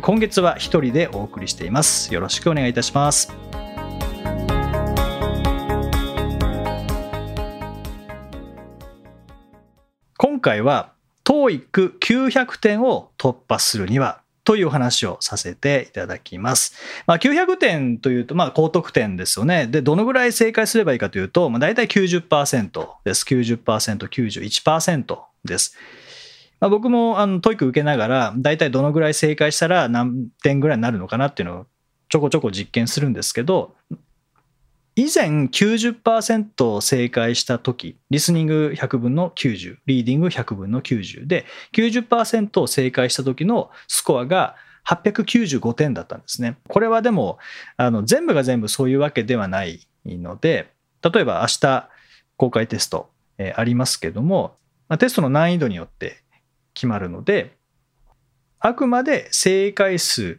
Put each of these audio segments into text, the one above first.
今月は一人でお送りしていますよろしくお願いいたします今回は TOEIC900 点を突破するにはというお話をさせていただきます。まあ、900点というと、まあ、高得点ですよね。で、どのぐらい正解すればいいかというと、まあ、大体90%です。90%、91%です。まあ、僕もあの TOEIC 受けながら、大体どのぐらい正解したら何点ぐらいになるのかなっていうのをちょこちょこ実験するんですけど、以前90%正解した時リスニング100分の90リーディング100分の90で90%正解した時のスコアが895点だったんですね。これはでもあの全部が全部そういうわけではないので例えば明日公開テスト、えー、ありますけども、テストの難易度によって決まるのであくまで正解数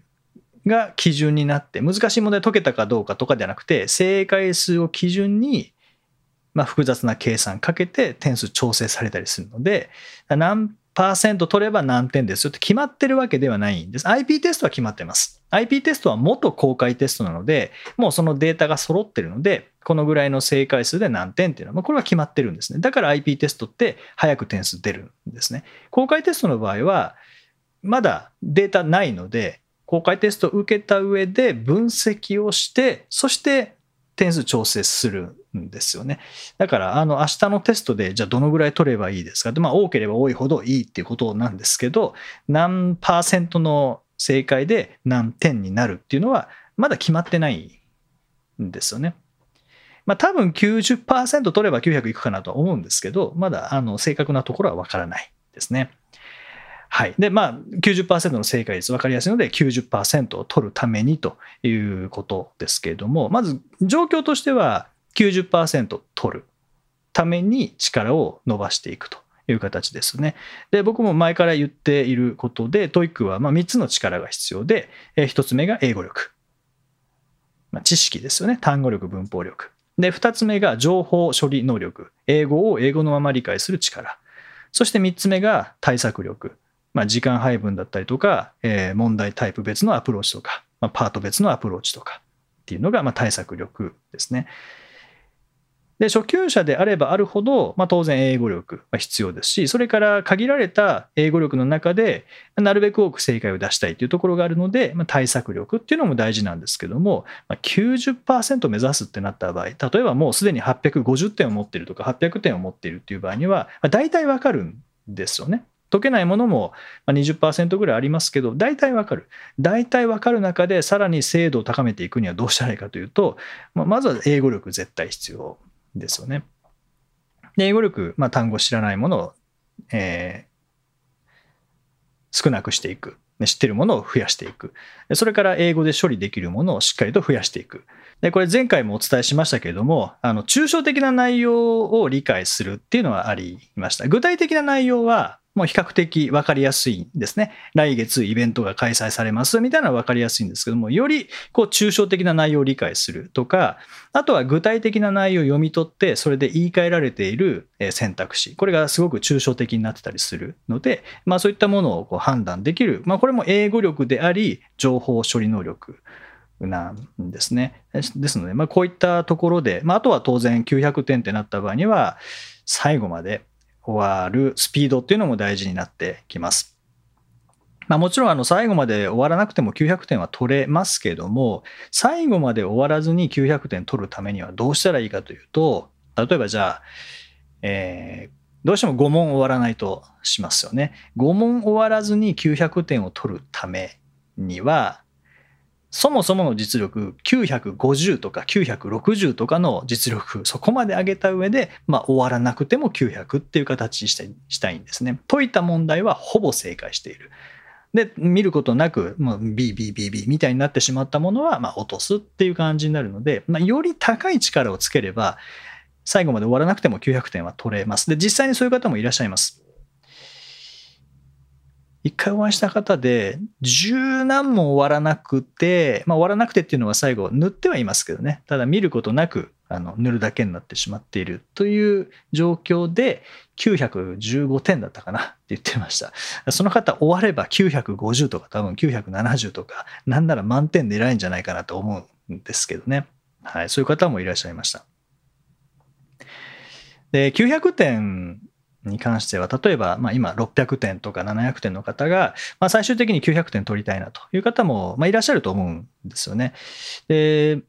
が基準になって難しい問題解けたかどうかとかではなくて正解数を基準にま複雑な計算かけて点数調整されたりするので何パーセント取れば何点ですよって決まってるわけではないんです。IP テストは決まってます。IP テストは元公開テストなので、もうそのデータが揃ってるので、このぐらいの正解数で何点っていうのは、ま、これは決まってるんですね。だから IP テストって早く点数出るんですね。公開テストの場合は、まだデータないので、公開テストを受けた上で分析をして、そして点数調整するんですよね。だから、あの、明日のテストで、じゃあどのぐらい取ればいいですか？でまあ、多ければ多いほどいいっていうことなんですけど、何パーセントの正解で何点になるっていうのは、まだ決まってないんですよね。まあ、多分90%取れば900いくかなとは思うんですけど、まだ、あの、正確なところはわからないですね。はい。で、まあ90%の正解率分かりやすいので90%を取るためにということですけれども、まず状況としては90%取るために力を伸ばしていくという形ですね。で、僕も前から言っていることで、 TOEIC はま3つの力が必要で、1つ目が英語力。まあ、知識ですよね。単語力、文法力。で、2つ目が情報処理能力。英語を英語のまま理解する力。そして3つ目が対策力。まあ、時間配分だったりとか、えー、問題タイプ別のアプローチとか、まあ、パート別のアプローチとかっていうのが、ま、対策力ですね。で、初級者であればあるほど、まあ、当然英語力は必要ですし、それから限られた英語力の中で、なるべく多く正解を出したいというところがあるので、まあ、対策力っていうのも大事なんですけども、まあ、90%目指すってなった場合、例えばもうすでに850点を持っているとか、800点を持っているっていう場合には、まあ、大体わかるんですよね。解けないものも20%ぐらいありますけど、大体わかる。大体わかる中で、さらに精度を高めていくにはどうしたらいいかというと、まずは英語力絶対必要ですよね。で英語力、まあ、単語知らないものを、えー、少なくしていく。知ってるものを増やしていく。それから英語で処理できるものをしっかりと増やしていく。でこれ前回もお伝えしましたけれども、あの抽象的な内容を理解するっていうのはありました。具体的な内容はもう比較的分かりやすいんですね。来月イベントが開催されますみたいなのは分かりやすいんですけども、よりこう抽象的な内容を理解するとか、あとは具体的な内容を読み取って、それで言い換えられている選択肢、これがすごく抽象的になってたりするので、まあそういったものをこう判断できる、まあこれも英語力であり、情報処理能力。なんですね。ですので、まあ、こういったところで、まあ、あとは当然900点ってなった場合には、最後まで終わるスピードっていうのも大事になってきます。まあ、もちろんあの最後まで終わらなくても900点は取れますけども、最後まで終わらずに900点取るためにはどうしたらいいかというと、例えばじゃあ、えー、どうしても5問終わらないとしますよね。5問終わらずに900点を取るためには、そもそもの実力950とか960とかの実力そこまで上げた上で、まあ、終わらなくても900っていう形にしたいんですね。解いた問題はほぼ正解している。で、見ることなく、もう B、B、B、B みたいになってしまったものは、まあ、落とすっていう感じになるので、まあ、より高い力をつければ、最後まで終わらなくても900点は取れます。で、実際にそういう方もいらっしゃいます。一回お会いした方で、十何問終わらなくて、まあ、終わらなくてっていうのは最後塗ってはいますけどね、ただ見ることなくあの塗るだけになってしまっているという状況で、915点だったかなって言ってました。その方終われば950とか多分970とか、なんなら満点狙えんじゃないかなと思うんですけどね。はい、そういう方もいらっしゃいました。で、900点に関しては、例えば、まあ、今600点とか700点の方が、まあ、最終的に900点取りたいなという方も、まあ、いらっしゃると思うんですよね。で、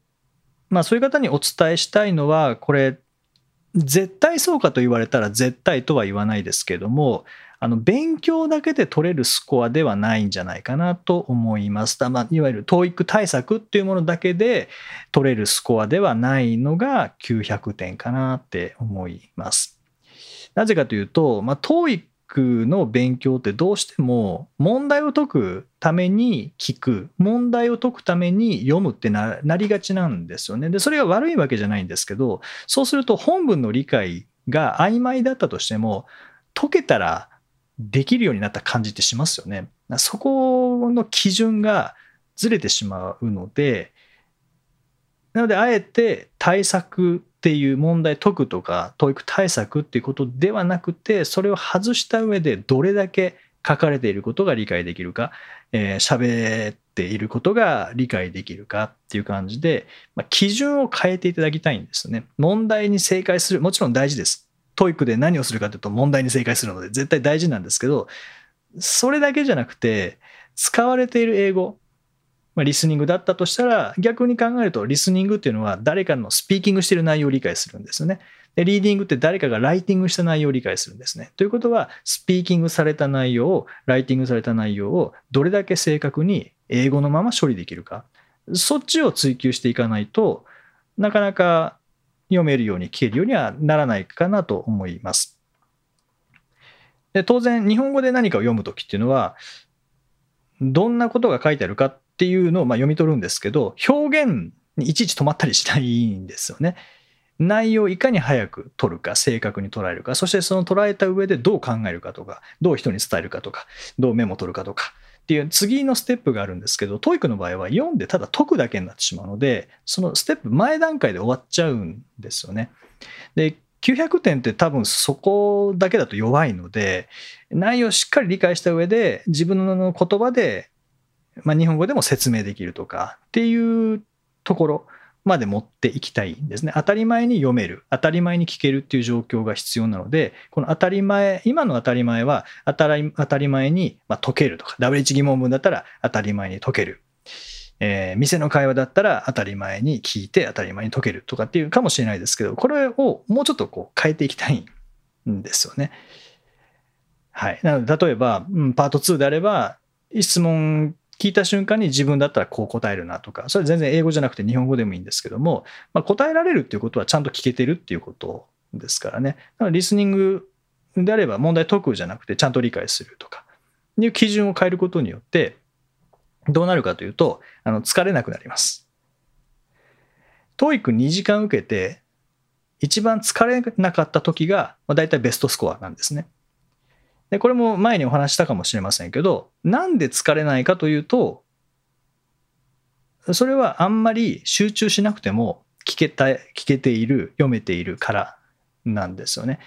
まあ、そういう方にお伝えしたいのは、これ、絶対そうかと言われたら絶対とは言わないですけども、あの勉強だけで取れるスコアではないんじゃないかなと思います。まあ、いわゆる TOEIC 対策っていうものだけで取れるスコアではないのが900点かなって思います。なぜかというと、まあ、TOEIC の勉強ってどうしても問題を解くために聞く問題を解くために読むってなりがちなんですよね。でそれが悪いわけじゃないんですけどそうすると本文の理解が曖昧だったとしても解けたらできるようになった感じってしますよね。そこの基準がずれてしまうのでなのであえて対策っていう問題解くとか、教育対策っていうことではなくて、それを外した上でどれだけ書かれていることが理解できるか、えー、喋っていることが理解できるかっていう感じで、まあ、基準を変えていただきたいんですね。問題に正解する、もちろん大事です。 TOEIC で何をするかというと問題に正解するので絶対大事なんですけど、それだけじゃなくて、使われている英語、まあ、リスニングだったとしたら、逆に考えると、リスニングっていうのは誰かのスピーキングしてる内容を理解するんですよね。で、リーディングって誰かがライティングした内容を理解するんですね。ということは、スピーキングされた内容を、ライティングされた内容をどれだけ正確に英語のまま処理できるか。そっちを追求していかないとなかなか読めるように聞けるようにはならないかなと思います。で当然、日本語で何かを読むときっていうのは、どんなことが書いてあるかていうのをま読み取るんですけど、表現にいちいち止まったりしないんですよね。内容をいかに早く取るか、正確に捉えるか、そしてその捉えた上でどう考えるかとか、どう人に伝えるかとか、どうメモ取るかとかっていう次のステップがあるんですけど、 TOEIC の場合は読んでただ解くだけになってしまうので、そのステップ前段階で終わっちゃうんですよね。で、900点って多分そこだけだと弱いので、内容をしっかり理解した上で、自分の言葉でまあ、日本語でも説明できるとかっていうところまで持っていきたいんですね。当たり前に読める、当たり前に聞けるっていう状況が必要なので、この当たり前、今の当たり前は当たり当たり前に、ま解けるとか、W1 疑問文だったら当たり前に解ける。えー、店の会話だったら当たり前に聞いて当たり前に解けるとかっていうかもしれないですけど、これをもうちょっとこう変えていきたいんですよね。はい。なので、例えば、うん、パート2であれば、質問聞いた瞬間に自分だったらこう答えるなとか、それ全然英語じゃなくて日本語でもいいんですけども、まあ、答えられるっていうことはちゃんと聞けてるっていうことですからね。だからリスニングであれば問題解くじゃなくてちゃんと理解するとか、いう基準を変えることによって、どうなるかというと、あの疲れなくなります。TOEIC2 時間受けて、一番疲れなかった時が、まあ、大体ベストスコアなんですね。で、これも前にお話したかもしれませんけど、なんで疲れないかというと、それはあんまり集中しなくても聞けた、聞けている、読めているからなんですよね。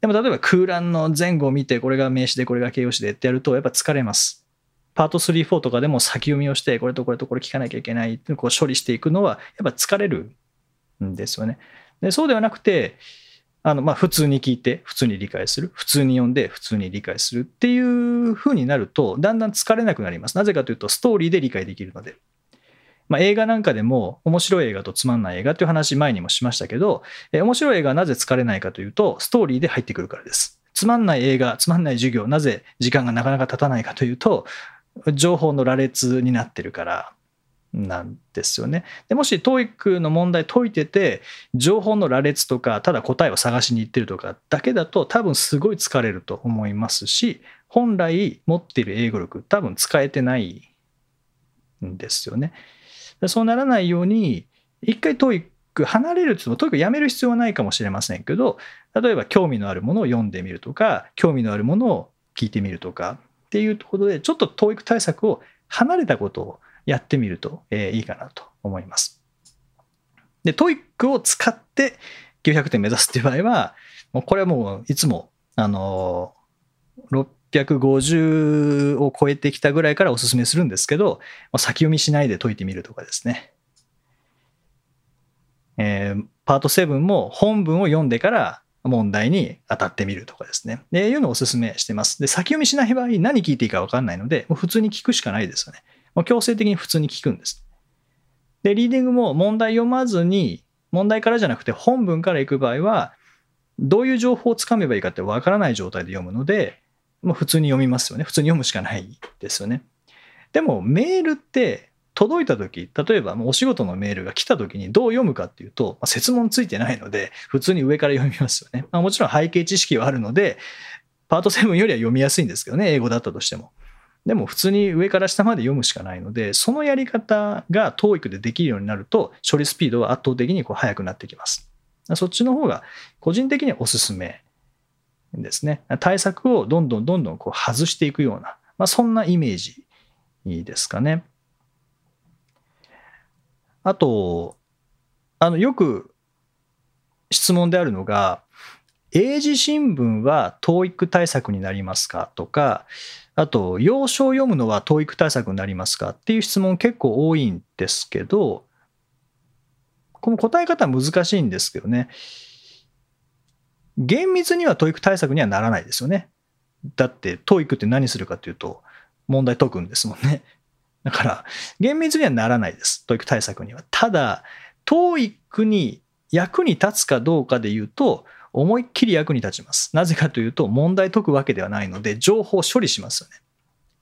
でも例えば空欄の前後を見て、これが名詞で、これが形容詞でってやると、やっぱ疲れます。パート3、4とかでも先読みをして、これとこれとこれ聞かなきゃいけないこう処理していくのは、やっぱ疲れるんですよね。でそうではなくて、あのまあ普通に聞いて普通に理解する普通に読んで普通に理解するっていう風になるとだんだん疲れなくなります。なぜかというとストーリーで理解できるので、まあ、映画なんかでも面白い映画とつまんない映画っていう話前にもしましたけど、え面白い映画はなぜ疲れないかというとストーリーで入ってくるからです。つまんない映画つまんない授業なぜ時間がなかなか経たないかというと情報の羅列になってるから。なんですよね。でもし TOEIC の問題解いてて情報の羅列とかただ答えを探しに行ってるとかだけだと多分すごい疲れると思いますし本来持っている英語力多分使えてないんですよね。そうならないように一回 TOEIC 離れるって言っても TOEIC やめる必要はないかもしれませんけど例えば興味のあるものを読んでみるとか興味のあるものを聞いてみるとかっていうところでちょっと TOEIC 対策を離れたことをやってみると、えいいかなと思います。で、 TOEIC を使って900点目指すっていう場合は、もうこれはもういつも、あの650を超えてきたぐらいからお勧めするんですけど、先読みしないで解いてみるとかですね。えー、パート7も本文を読んでから問題に当たってみるとかですね。で、いうのをお勧めしてます。で、先読みしない場合、何聞いていいか分かんないので、もう普通に聞くしかないですよね。もう強制的に普通に聞くんです。で、リーディングも問題読まずに、問題からじゃなくて本文から行く場合は、どういう情報をつかめばいいかってわからない状態で読むので、もう普通に読みますよね。普通に読むしかないですよね。でもメールって届いた時、例えばお仕事のメールが来た時にどう読むかっていうと、まあ、説問ついてないので、普通に上から読みますよね。まあ、もちろん背景知識はあるので、パート7よりは読みやすいんですけどね、英語だったとしても。でも普通に上から下まで読むしかないので、そのやり方が TOEIC でできるようになると、処理スピードは圧倒的にこう速くなってきます。そっちの方が個人的にはおすすめですね。対策をどんどんどんどんこう外していくような、まあ、そんなイメージですかね。あと、あのよく質問であるのが、英字新聞は TOEIC 対策になりますかとか、あと、要所を読むのは TOEIC 対策になりますかっていう質問結構多いんですけど、この答え方難しいんですけどね。厳密には TOEIC 対策にはならないですよね。だって TOEIC って何するかというと、問題解くんですもんね。だから、厳密にはならないです。TOEIC 対策には。ただ、TOEIC に役に立つかどうかで言うと、思いっきり役に立ちます。なぜかというと、問題解くわけではないので、情報処理しますよね。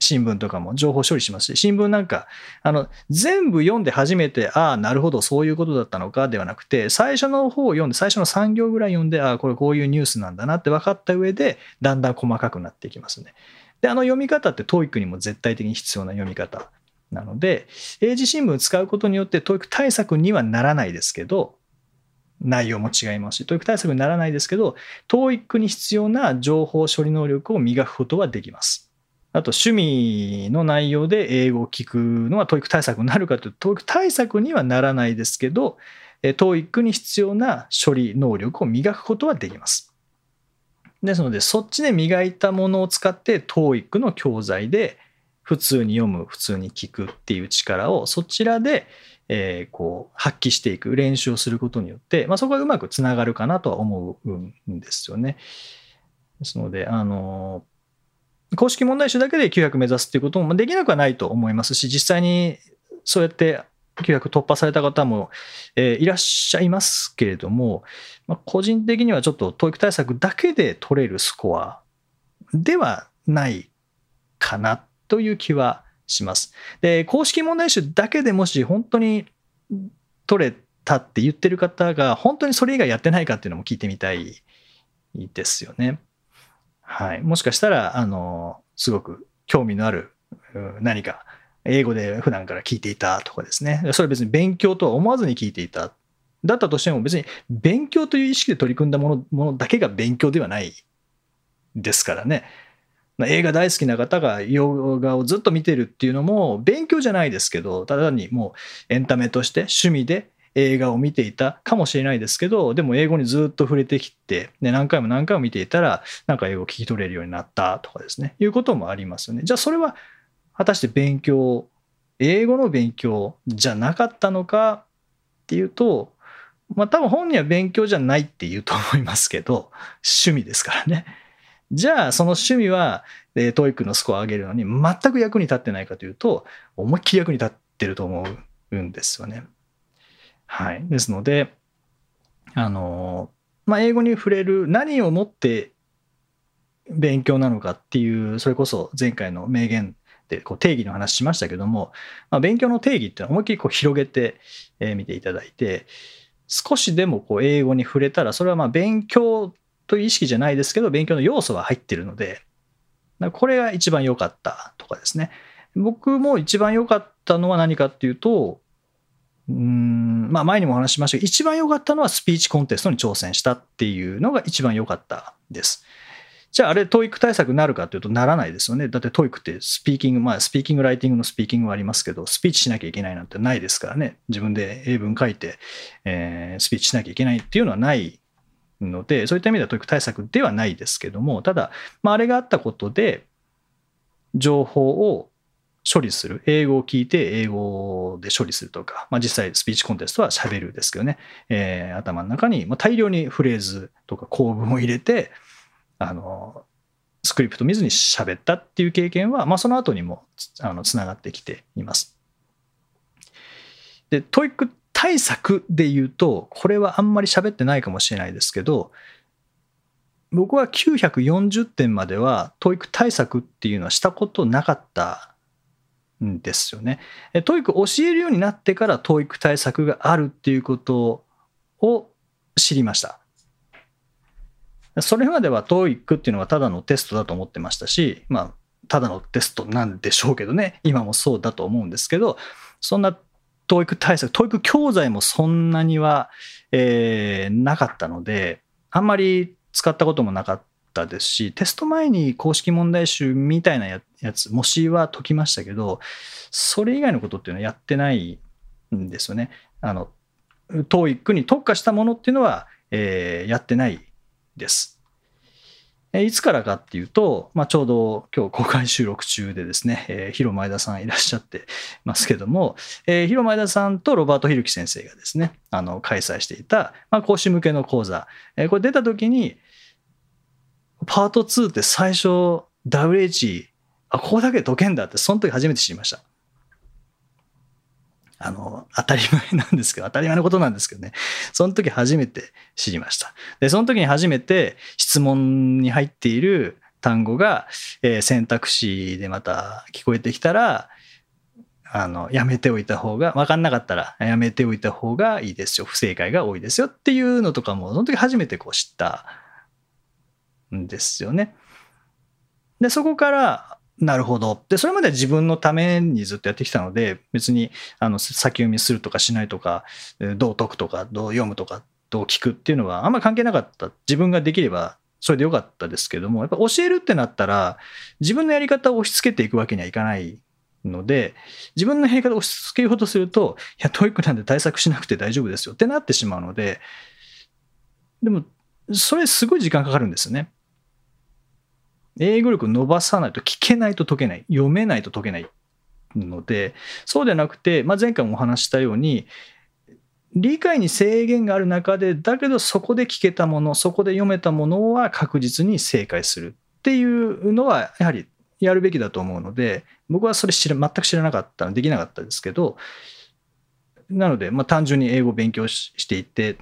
新聞とかも情報処理しますし、新聞なんか、あの、全部読んで初めて、ああ、なるほど、そういうことだったのかではなくて、最初の方を読んで、最初の3行ぐらい読んで、ああ、これこういうニュースなんだなって分かった上で、だんだん細かくなっていきますね。で、あの読み方って TOEIC にも絶対的に必要な読み方なので、英字新聞使うことによって TOEIC 対策にはならないですけど、内容も違いますし、TOEIC 対策にならないですけど、TOEIC に必要な情報処理能力を磨くことはできます。あと、趣味の内容で英語を聞くのは TOEIC 対策になるかというと、TOEIC 対策にはならないですけど、TOEIC に必要な処理能力を磨くことはできます。ですので、そっちで磨いたものを使って TOEIC の教材で普通に読む、普通に聞くっていう力をそちらでえー、こう発揮していく練習をすることによって、まあ、そこがうまくつながるかなとは思うんですよね。ですので、あの公式問題集だけで900目指すっていうこともできなくはないと思いますし、実際にそうやって900突破された方も、えー、いらっしゃいますけれども、まあ、個人的にはちょっと TOEIC 対策だけで取れるスコアではないかなという気はします。で、公式問題集だけでもし本当に取れたって言ってる方が本当にそれ以外やってないかっていうのも聞いてみたいですよね。はい。もしかしたら、あの、すごく興味のある何か英語で普段から聞いていたとかですね。それは別に勉強とは思わずに聞いていた。だったとしても別に勉強という意識で取り組んだものものだけが勉強ではないですからね。映画大好きな方が洋画をずっと見てるっていうのも勉強じゃないですけどただにもうエンタメとして趣味で映画を見ていたかもしれないですけどでも英語にずっと触れてきて、ね、何回も何回も見ていたらなんか英語を聞き取れるようになったとかですねいうこともありますよねじゃあそれは果たして勉強英語の勉強じゃなかったのかっていうとまあ多分本人は勉強じゃないって言うと思いますけど趣味ですからね。じゃあ、その趣味は、え、 TOEIC のスコアを上げるのに全く役に立ってないかというと、思いっきり役に立ってると思うんですよね。はい。ですので、あの、まあ、英語に触れる何をもって勉強なのかっていう、それこそ前回の名言ってこう定義の話しましたけども、まあ、勉強の定義っていうのは思いっきりこう広げてみ、ていただいて少しでもこう英語に触れたらそれはまあ勉強という意識じゃないですけど勉強の要素は入ってるのでこれが一番良かったとかですね僕も一番良かったのは何かっていうとうんまあ前にもお話ししましたけど一番良かったのはスピーチコンテストに挑戦したっていうのが一番良かったです。じゃああれ、 TOEIC 対策になるかというとならないですよね。だって TOEIC ってスピーキング、まあスピーキング、ライティングのスピーキングはありますけど、スピーチしなきゃいけないなんてないですからね。自分で英文書いて、えー、スピーチしなきゃいけないっていうのはないので、そういった意味では TOEIC 対策ではないですけども、ただ、まあ、あれがあったことで、情報を処理する。英語を聞いて英語で処理するとか、まあ、実際スピーチコンテストは喋るですけどね、えー、頭の中に大量にフレーズとか構文を入れて、あのスクリプト見ずに喋ったっていう経験は、まあ、その後にもあのつながってきています。で、 TOEIC 対策で言うと、これはあんまり喋ってないかもしれないですけど、僕は940点までは TOEIC 対策っていうのはしたことなかったんですよね。 TOEIC 教えるようになってから TOEIC 対策があるっていうことを知りました。それまでは TOEIC っていうのはただのテストだと思ってましたし、まあ、ただのテストなんでしょうけどね、今もそうだと思うんですけど、そんな TOEIC 対策、TOEIC 教材もそんなには、えー、なかったので、あんまり使ったこともなかったですし、テスト前に公式問題集みたいなやつ、模試は解きましたけど、それ以外のことっていうのはやってないんですよね。あの、TOEIC に特化したものっていうのは、えー、やってないです。いつからかっていうと、まあ、ちょうど今日公開収録中でですね、えー、広前田さんいらっしゃってますけども、えー、広前田さんとロバート・ヒルキ先生がですね、あの開催していた、まあ、講師向けの講座、えー、これ出た時に、パート2って最初 WH、あ、ここだけ解けんだって、その時初めて知りました。あの、当たり前なんですけど、当たり前のことなんですけどね。その時初めて知りました。で、その時に初めて質問に入っている単語が、えー、選択肢でまた聞こえてきたら、あの、やめておいた方が、わかんなかったらやめておいた方がいいですよ。不正解が多いですよっていうのとかも、その時初めてこう知ったんですよね。で、そこから、なるほど。で、それまでは自分のためにずっとやってきたので、別にあの先読みするとかしないとか、どう解くとか、どう読むとか、どう聞くっていうのはあんまり関係なかった。自分ができればそれでよかったですけども、やっぱ教えるってなったら、自分のやり方を押し付けていくわけにはいかないので、自分のやり方を押し付けようとすると、いや、 TOEIC なんで対策しなくて大丈夫ですよってなってしまうので、でも、それすごい時間かかるんですよね。英語力伸ばさないと聞けないと解けない。読めないと解けないので、そうではなくて、まあ、前回もお話したように、理解に制限がある中で、だけどそこで聞けたもの、そこで読めたものは確実に正解するっていうのは、やはりやるべきだと思うので、僕はそれ知ら全く知らなかった、できなかったですけど、なので、まあ、単純に英語を勉強していて、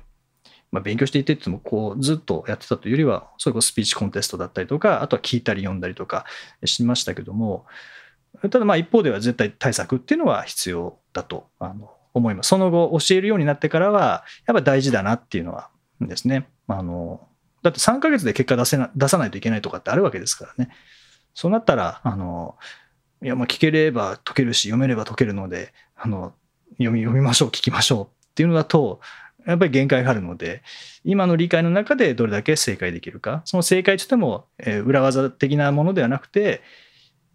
まあ、勉強していてってもこうずっとやってたというよりはそれこそスピーチコンテストだったりとかあとは聞いたり読んだりとかしましたけどもただまあ一方では絶対対策っていうのは必要だと思います。その後教えるようになってからはやっぱ大事だなっていうのはですね。あのだって3ヶ月で結果出せな出さないといけないとかってあるわけですからね。そうなったらあのいやまあ聞ければ解けるし読めれば解けるのであの読み読みましょう聞きましょうっていうのだとやっぱり限界があるので、今の理解の中でどれだけ正解できるか。その正解としても、え裏技的なものではなくて、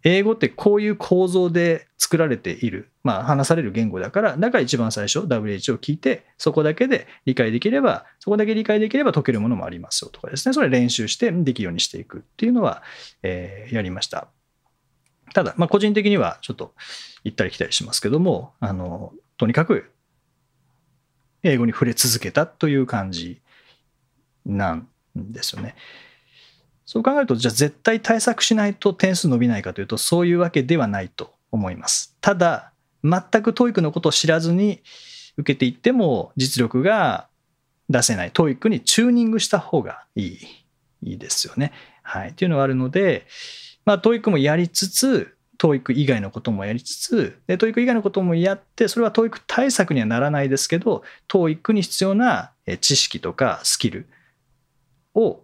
英語ってこういう構造で作られている、まあ、話される言語だから、だから一番最初 WH を聞いて、そこだけで理解できれば、そこだけ理解できれば解けるものもありますよとかですね、それ練習してできるようにしていくっていうのは、えー、やりました。ただ、まあ、個人的にはちょっと行ったり来たりしますけども、あの、とにかく英語に触れ続けたという感じなんですよね。そう考えると、じゃあ絶対対策しないと点数伸びないかというと、そういうわけではないと思います。ただ、全く TOEIC のことを知らずに受けていっても実力が出せない。TOEIC にチューニングした方がいい。いいですよね。はい。っていうのがあるので、まあ TOEIC もやりつつ、TOEIC 以外のこともやりつつ、で TOEIC 以外のこともやって、それは TOEIC 対策にはならないですけど、TOEIC に必要な知識とかスキルを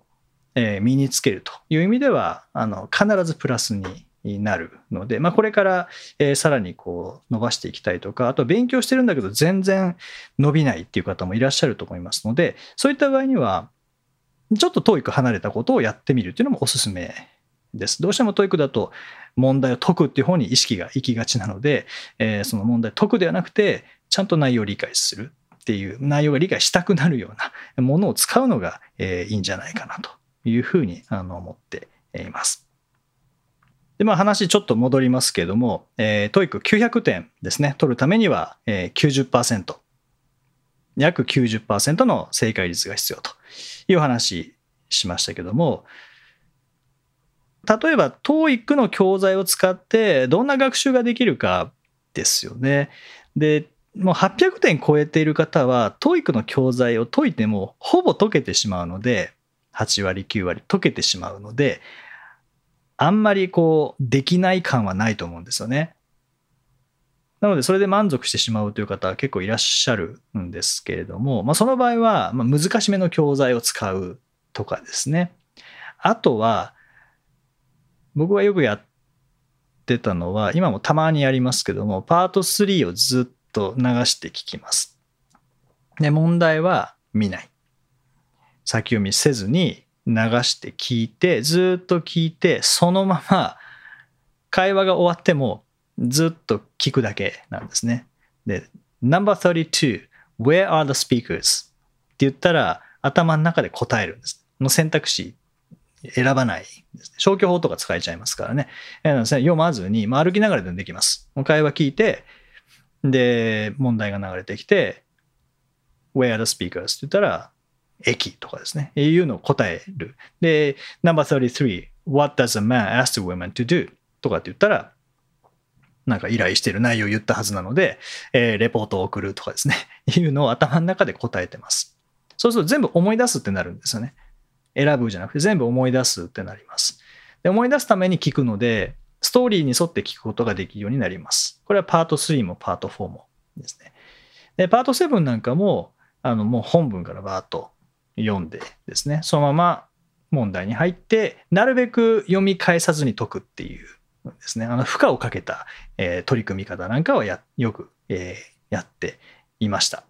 身につけるという意味では、あの必ずプラスになるので、まあ、これから、えさらにこう伸ばしていきたいとか、あと勉強してるんだけど全然伸びないっていう方もいらっしゃると思いますので、そういった場合には、ちょっと TOEIC 離れたことをやってみるっていうのもおすすめです。どうしても TOEIC だと問題を解くっていう方に意識が行きがちなので、えー、その問題解くではなくて、ちゃんと内容を理解するっていう、内容が理解したくなるようなものを使うのが、えー、いいんじゃないかなというふうにあの思っています。で、まあ話ちょっと戻りますけれども、えー、TOEIC900 点ですね、取るためには、えー、90%、約90%の正解率が必要という話しましたけども、例えば TOEIC の教材を使ってどんな学習ができるかですよね。で、もう800点超えている方は TOEIC の教材を解いてもほぼ解けてしまうので、8割、9割解けてしまうので、あんまりこう、できない感はないと思うんですよね。なので、それで満足してしまうという方は結構いらっしゃるんですけれども、まあ、その場合は、ま難しめの教材を使うとかですね。あとは、僕がよくやってたのは、今もたまにやりますけども、パート3をずっと流して聞きます。で、問題は見ない。先読みせずに流して聞いて、ずっと聞いて、そのまま会話が終わってもずっと聞くだけなんですね。で、No.32 Where are the speakers? って言ったら頭の中で答えるんです。の選択肢選ばない。消去法とか使えちゃいますからね。読まずに、まあ、歩きながらでもできます。会話聞いて、で、問題が流れてきて、Where are the speakers? って言ったら、駅とかですね。いうのを答える。で、No.33 What does a man ask a woman to do? とかって言ったら、なんか依頼してる内容を言ったはずなので、えー、レポートを送るとかですね。いうのを頭の中で答えてます。そうすると全部思い出すってなるんですよね。選ぶじゃなくて全部思い出すってなります。で思い出すために聞くので、ストーリーに沿って聞くことができるようになります。これはパート3もパート4もですね。で、パート7なんかも、あの、もう本文からバーッと読んでですね、そのまま問題に入って、なるべく読み返さずに解くっていうですね、あの、負荷をかけた、えー、取り組み方なんかはやよく、えー、やっていました。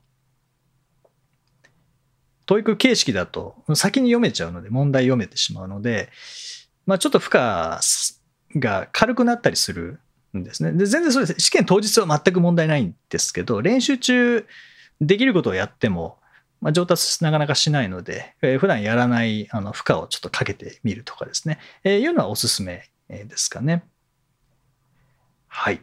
教育形式だと先に読めちゃうので、問題読めてしまうので、まあ、ちょっと負荷が軽くなったりするんですね。で全然それ試験当日は全く問題ないんですけど、練習中できることをやっても、まあ、上達なかなかしないので、えー、普段やらないあの負荷をちょっとかけてみるとかですね、えー、いうのはおすすめですかね。はい。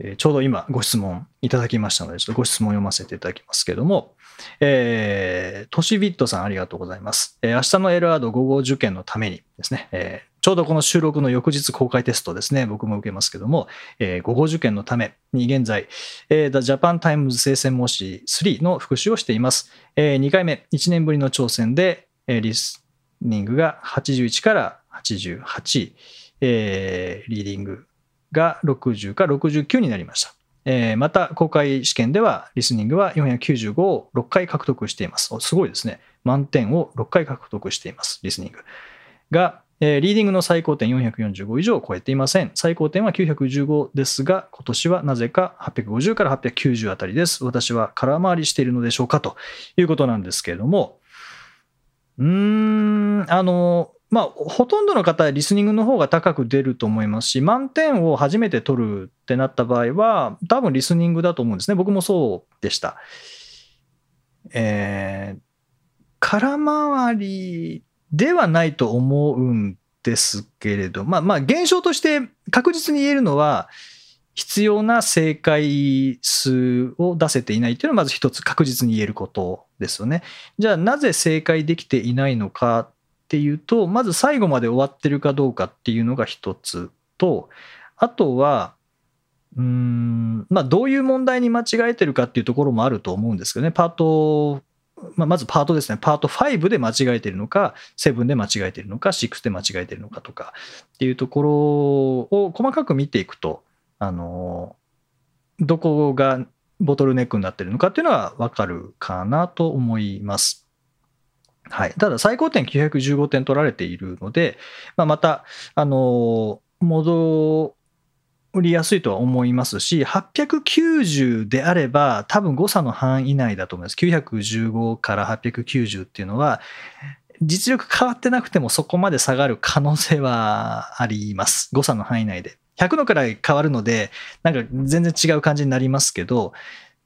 えー、ちょうど今ご質問いただきましたので、ちょっとご質問読ませていただきますけども、えー、トシビットさんありがとうございます。えー、明日のエルアード午後受験のためにですね、えー、ちょうどこの収録の翌日公開テストですね、僕も受けますけども、えー、午後受験のために現在、えー、The Japan Times 聖戦模試3の復習をしています。えー、2回目、1年ぶりの挑戦で、えー、リスニングが81から88、えー、リーディングが60か69になりました。えー、また、公開試験では、リスニングは495を6回獲得しています。すごいですね。満点を6回獲得しています、リスニング。が、えー、リーディングの最高点445以上を超えていません。最高点は915ですが、今年はなぜか850から890あたりです。私は空回りしているのでしょうかということなんですけれども、うーん、あの、まあ、ほとんどの方リスニングの方が高く出ると思いますし、満点を初めて取るってなった場合は、多分リスニングだと思うんですね。僕もそうでした。えー、空回りではないと思うんですけれど、まあまあ、現象として確実に言えるのは、必要な正解数を出せていないというのはまず一つ確実に言えることですよね。じゃあなぜ正解できていないのかっていうと、まず最後まで終わってるかどうかっていうのが一つと、あとは、うん、まあ、どういう問題に間違えてるかっていうところもあると思うんですけどね。パートまあ、まずパートですね、パート5で間違えてるのか、7で間違えてるのか、6で間違えてるのかとかっていうところを細かく見ていくと、あの、どこがボトルネックになってるのかっていうのは分かるかなと思います。はい、ただ、最高点915点取られているので、まあ、また、あの戻りやすいとは思いますし、890であれば、多分誤差の範囲内だと思います。915から890っていうのは、実力変わってなくてもそこまで下がる可能性はあります。誤差の範囲内で。100のくらい変わるので、なんか全然違う感じになりますけど、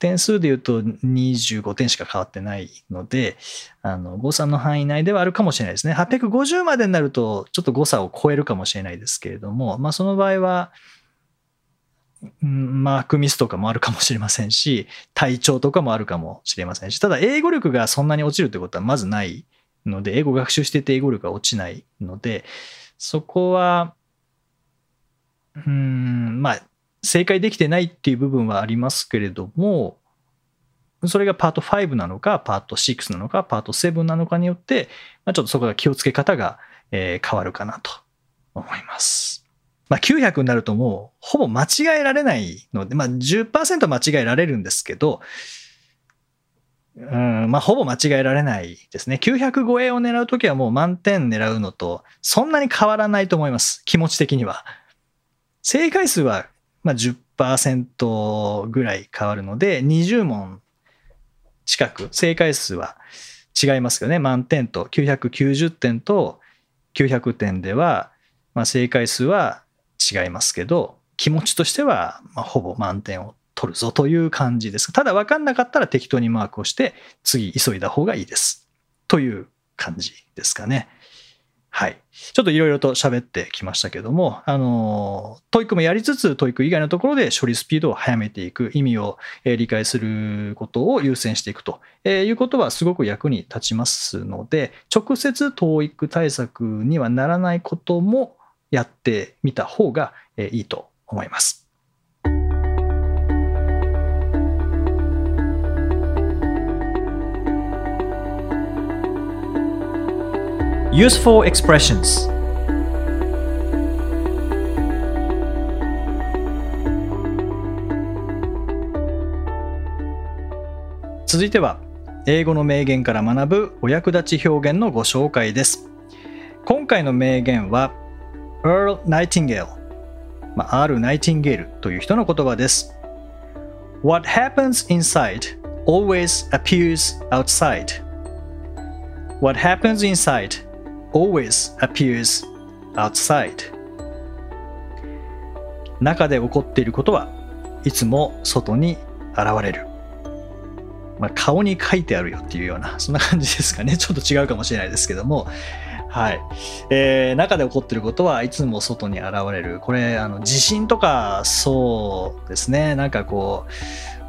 点数で言うと25点しか変わってないので、あの誤差の範囲内ではあるかもしれないですね。850までになると、ちょっと誤差を超えるかもしれないですけれども、まあ、その場合は、マークミスとかもあるかもしれませんし、体調とかもあるかもしれませんし、ただ英語力がそんなに落ちるってことはまずないので、英語学習してて英語力が落ちないので、そこは、うん、まあ、正解できてないっていう部分はありますけれども、それがパート5なのか、パート6なのか、パート7なのかによって、まあ、ちょっとそこが気をつけ方が、えー、変わるかなと思います。まあ、900になるともうほぼ間違えられないので、まあ10%間違えられるんですけど、うんまあ、ほぼ間違えられないですね。900超えを狙うときはもう満点狙うのとそんなに変わらないと思います。気持ち的には。正解数はまあ10%ぐらい変わるので、20問近く、正解数は違いますけどね。満点と990点と900点では、まあ、正解数は違いますけど、気持ちとしては、ま、ほぼ満点を取るぞという感じです。ただ分かんなかったら適当にマークをして、次急いだ方がいいです。という感じですかね。はい。ちょっといろいろと喋ってきましたけども、あの、 TOEIC もやりつつ、 TOEIC 以外のところで処理スピードを速めていく、意味を理解することを優先していくということはすごく役に立ちますので、直接 TOEIC 対策にはならないこともやってみた方がいいと思います。Useful expressions 続いては英語の名言から学ぶお役立ち表現のご紹介です今回の名言は Earl Nightingale、まあ、R. ナイティンゲールという人の言葉です。What happens inside always appears outside. What happens inside always appears outside. 中で起こっていることはいつも外に現れる。まあ、顔に書いてあるよっていうような、そんな感じですかね。ちょっと違うかもしれないですけども、はい。えー、中で起こっていることはいつも外に現れる。これ、あの、地震とかそうですね。なんかこ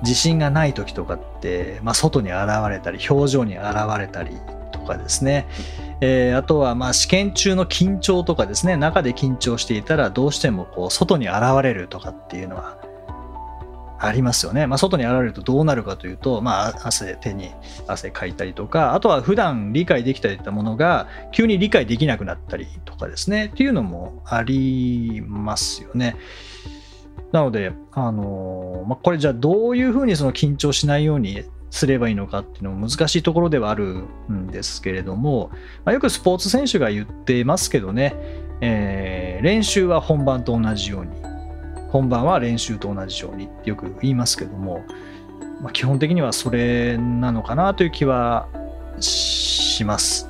う、地震がない時とかって、まあ、外に現れたり、表情に現れたりとかですね。えー、あとは、まあ、試験中の緊張とかですね。中で緊張していたら、どうしてもこう、外に現れるとかっていうのは、ありますよね。まあ、外に現れるとどうなるかというと、まあ、汗、手に汗かいたりとか、あとは普段理解できていたものが急に理解できなくなったりとかですね、っていうのもありますよね。なので、あのまあ、これじゃあどういうふうにその緊張しないようにすればいいのかっていうのも難しいところではあるんですけれども、まあ、よくスポーツ選手が言ってますけどね、えー、練習は本番と同じように。本番は練習と同じようにってよく言いますけども、まあ、基本的にはそれなのかなという気はします。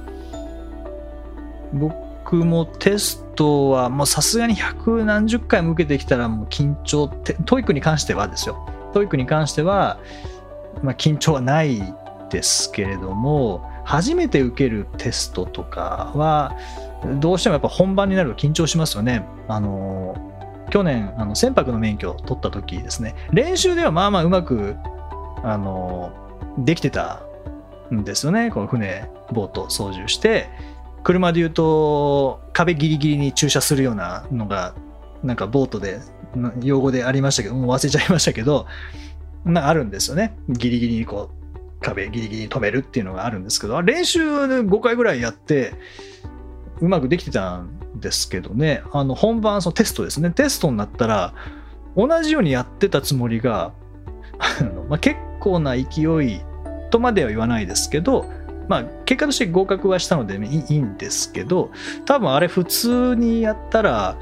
僕もテストはもうさすがに百何十回も受けてきたらもう緊張って TOEIC に関してはですよ。 TOEIC に関しては、まあ、緊張はないですけれども初めて受けるテストとかはどうしてもやっぱ本番になると緊張しますよね。あの去年あの船舶の免許を取った時ですね。練習ではまあまあうまくあのできてたんですよね。この船ボート操縦して。車で言うと壁ギリギリに駐車するようなのがなんかボートで用語でありましたけどもう忘れちゃいましたけどなあるんですよね。ギリギリにこう壁ギリギリ止めるっていうのがあるんですけど、練習5回ぐらいやって、うまくできてたんですけどね、あの本番、そのテストですね、テストになったら、同じようにやってたつもりが、あのまあ、結構な勢いとまでは言わないですけど、まあ、結果として合格はしたのでいいんですけど、多分あれ普通にやったら、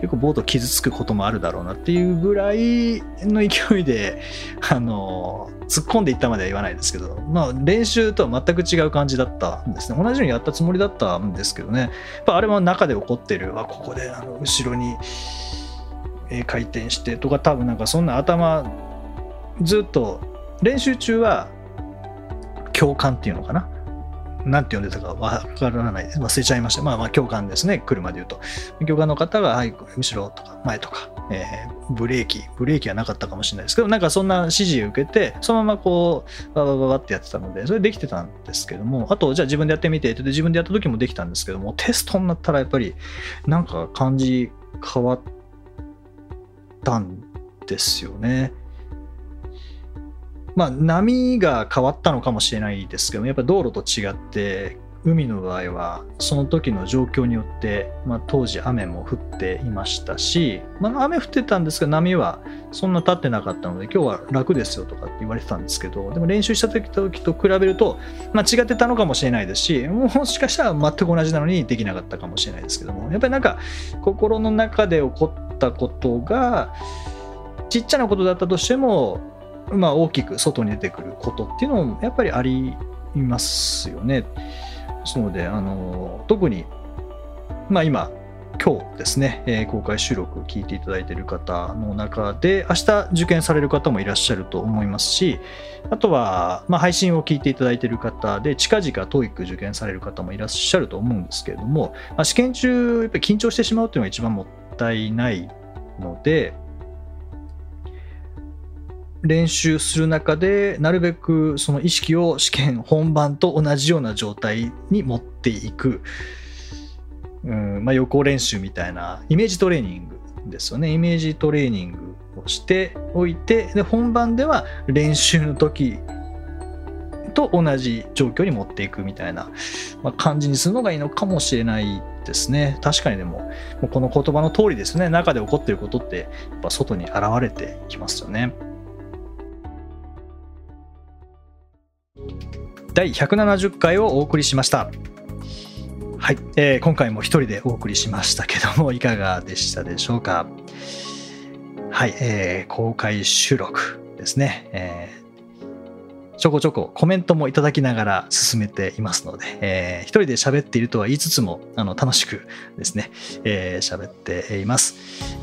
結構ボート傷つくこともあるだろうなっていうぐらいの勢いで、あの、突っ込んでいったまでは言わないですけど、まあ練習とは全く違う感じだったんですね。同じようにやったつもりだったんですけどね、やっぱあれは中で起こってる、あ、ここであの後ろに回転してとか多分なんかそんな頭ずっと練習中は共感っていうのかな。なんて呼んでたかわからない忘れちゃいました。まあまあ共感ですね。車で言うと。共感の方が、はい、後ろとか前とか、えー、ブレーキ、ブレーキはなかったかもしれないですけど、なんかそんな指示を受けて、そのままこう、ババババってやってたので、それできてたんですけども、あと、じゃあ自分でやってみてって、自分でやった時もできたんですけども、テストになったらやっぱり、なんか感じ変わったんですよね。まあ、波が変わったのかもしれないですけどやっぱ道路と違って海の場合はその時の状況によって、まあ、当時雨も降っていましたし、まあ、雨降ってたんですが波はそんな立ってなかったので今日は楽ですよとかって言われてたんですけどでも練習した時と比べると、まあ、違ってたのかもしれないですしもしかしたら全く同じなのにできなかったかもしれないですけどもやっぱりなんか心の中で起こったことがちっちゃなことだったとしてもまあ、大きく外に出てくることっていうのもやっぱりありますよね。ですのであの特に、まあ、今今日ですね、え、公開収録聞いていただいている方の中で明日受験される方もいらっしゃると思いますしあとは、ま、配信を聞いていただいている方で近々 TOEIC 受験される方もいらっしゃると思うんですけれども、ま、試験中やっぱり緊張してしまうというのが一番もったいないので、練習する中でなるべくその意識を試験本番と同じような状態に持っていく、うんまあ、予行練習みたいなイメージトレーニングですよね。イメージトレーニングをしておいてで本番では練習の時と同じ状況に持っていくみたいな、まあ、感じにするのがいいのかもしれないですね。確かにでももうこの言葉の通りですね。中で起こっていることってやっぱ外に現れてきますよね。第170回をお送りしました。はい、えー、今回も一人でお送りしましたけども、いかがでしたでしょうか？はい、えー、公開収録ですね。えーちょこちょこコメントもいただきながら進めていますので、えー、一人で喋っているとは言いつつも、あの、楽しくですね、えー、喋っています。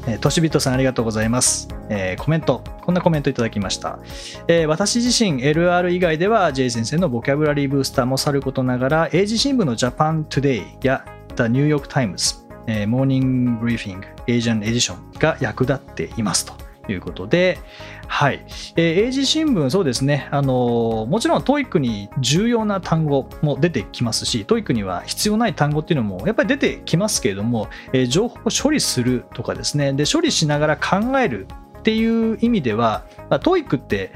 えー、としびとさんありがとうございます。えー、コメント、こんなコメントいただきました。えー、私自身 LR 以外では J 先生の Vocabulary Booster もさることながら、英字新聞の Japan Today や The New York Times、えー、 Morning Briefing、Asian Edition が役立っていますと。いうことで、はい。えー、英字新聞、そうですね。あのー、もちろん TOEIC に重要な単語も出てきますし、TOEIC には必要ない単語っていうのもやっぱり出てきますけれども、えー、情報を処理するとかですね、で、処理しながら考えるっていう意味では、まあ、TOEIC って、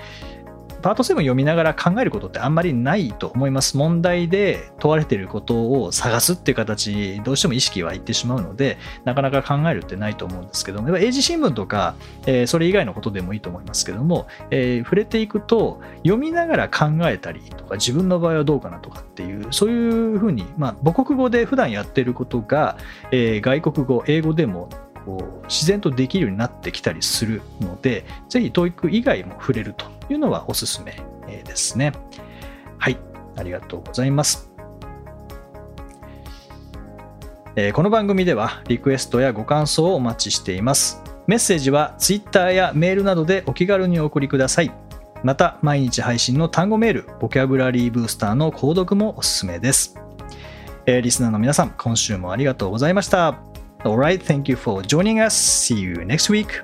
パート7読みながら考えることってあんまりないと思います。問題で問われていることを探すっていう形どうしても意識はいってしまうので、なかなか考えるってないと思うんですけども、英字新聞とか、えー、それ以外のことでもいいと思いますけども、えー、触れていくと、読みながら考えたりとか、自分の場合はどうかなとかっていう、そういうふうに、まあ、母国語で普段やってることが、えー、外国語、英語でもこう自然とできるようになってきたりするので、ぜひ TOEIC 以外も触れるというのはおすすめですね。はい、ありがとうございます。この番組ではリクエストやご感想をお待ちしています。メッセージは Twitter やメールなどでお気軽にお送りください。また、毎日配信の単語メール、ボキャブラリーブースターの購読もおすすめです。リスナーの皆さん、今週もありがとうございました。Alright, thank you for joining us. See you next week.